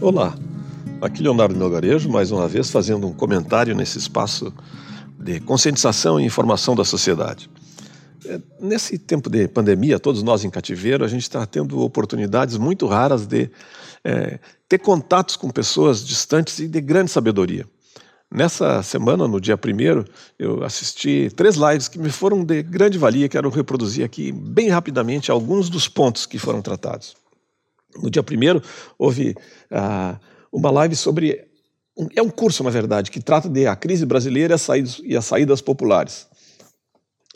Olá, aqui Leonardo Melgarejo, mais uma vez fazendo um comentário nesse espaço de conscientização e informação da sociedade. É, nesse tempo de pandemia, todos nós em cativeiro, a gente está tendo oportunidades muito raras de é, ter contatos com pessoas distantes e de grande sabedoria. Nessa semana, no dia primeiro, eu assisti três lives que me foram de grande valia, quero reproduzir aqui bem rapidamente alguns dos pontos que foram tratados. No dia primeiro, houve ah, uma live sobre. É um curso, na verdade, que trata de a crise brasileira e as saídas populares.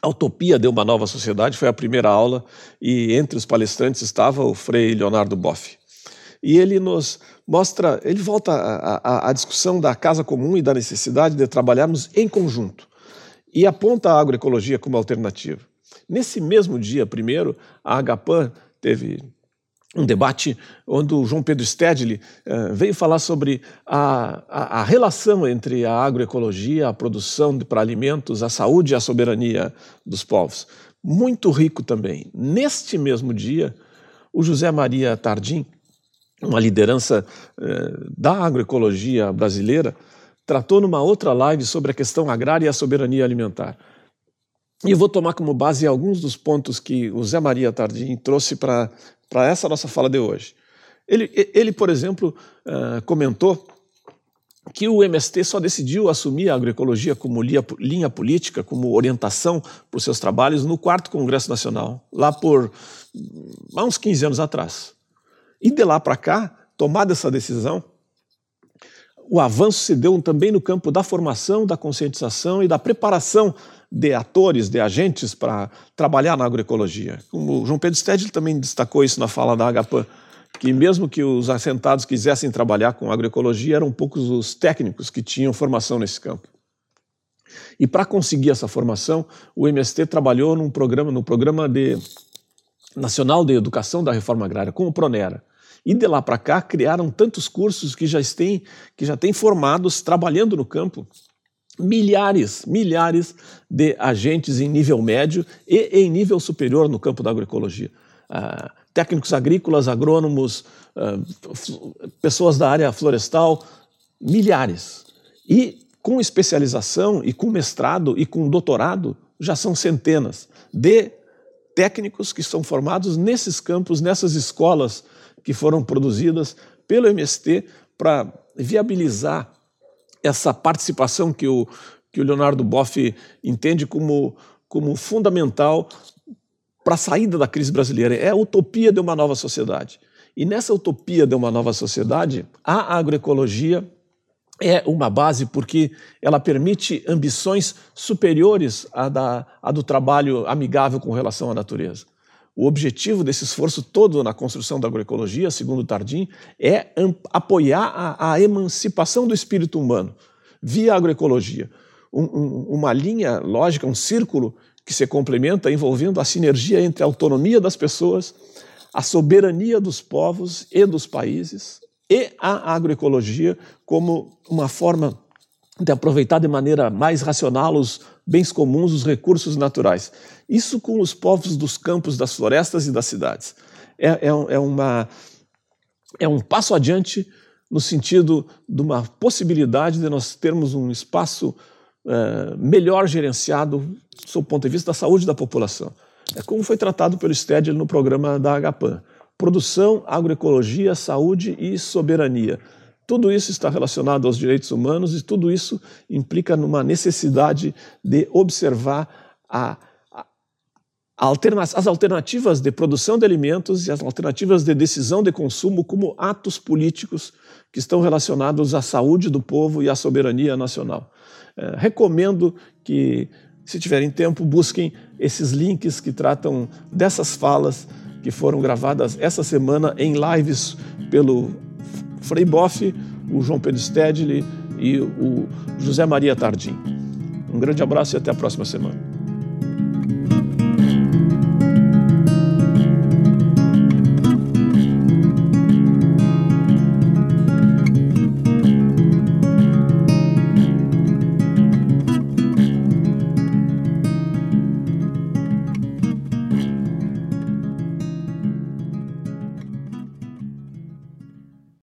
A Utopia de uma Nova Sociedade foi a primeira aula e entre os palestrantes estava o Frei Leonardo Boff. E ele nos mostra, ele volta à discussão da casa comum e da necessidade de trabalharmos em conjunto e aponta a agroecologia como alternativa. Nesse mesmo dia, primeiro, a Agapan teve um debate onde o João Pedro Stedley uh, veio falar sobre a, a, a, relação entre a agroecologia, a produção para alimentos, a saúde e a soberania dos povos. Muito rico também. Neste mesmo dia, o José Maria Tardim, uma liderança uh, da agroecologia brasileira, tratou numa outra live sobre a questão agrária e a soberania alimentar. E eu vou tomar como base alguns dos pontos que o Zé Maria Tardim trouxe para essa nossa fala de hoje. Ele, ele por exemplo, uh, comentou que o MST só decidiu assumir a agroecologia como linha, política, como orientação para os seus trabalhos no quarto Congresso Nacional, lá por há uns 15 anos atrás. E de lá para cá, tomada essa decisão, o avanço se deu também no campo da formação, da conscientização e da preparação de atores, de agentes para trabalhar na agroecologia. Como o João Pedro Stedley também destacou isso na fala da Agapan, que mesmo que os assentados quisessem trabalhar com agroecologia, eram poucos os técnicos que tinham formação nesse campo. E para conseguir essa formação, o MST trabalhou num programa, no programa de, nacional de educação da reforma agrária, com o Pronera. E de lá para cá criaram tantos cursos que já têm, que já têm formados trabalhando no campo milhares, milhares de agentes em nível médio e em nível superior no campo da agroecologia. Uh, técnicos agrícolas, agrônomos, uh, pessoas da área florestal, milhares. E com especialização e com mestrado e com doutorado, já são centenas de técnicos que são formados nesses campos, nessas escolas que foram produzidas pelo MST para viabilizar essa participação que o, que o Leonardo Boff entende como, como fundamental para a saída da crise brasileira. É a utopia de uma nova sociedade. E nessa utopia de uma nova sociedade, a agroecologia é uma base porque ela permite ambições superiores à, da, à do trabalho amigável com relação à natureza. O objetivo desse esforço todo na construção da agroecologia, segundo Tardim, é apoiar a, a emancipação do espírito humano via agroecologia. Um, um, uma linha lógica, um círculo que se complementa envolvendo a sinergia entre a autonomia das pessoas, a soberania dos povos e dos países e a agroecologia como uma forma de aproveitar de maneira mais racional os bens comuns, os recursos naturais. Isso com os povos dos campos, das florestas e das cidades. É, é, é, uma, é um passo adiante no sentido de uma possibilidade de nós termos um espaço é, melhor gerenciado do ponto de vista da saúde da população. É como foi tratado pelo Stedley no programa da Agapan. Produção, agroecologia, saúde e soberania. Tudo isso está relacionado aos direitos humanos e tudo isso implica numa necessidade de observar a, a, alterna as alternativas de produção de alimentos e as alternativas de decisão de consumo como atos políticos que estão relacionados à saúde do povo e à soberania nacional. É, recomendo que, se tiverem tempo, busquem esses links que tratam dessas falas que foram gravadas essa semana em lives pelo Frei Boff, o João Pedro Stedley e o José Maria Tardim. Um grande abraço e até a próxima semana.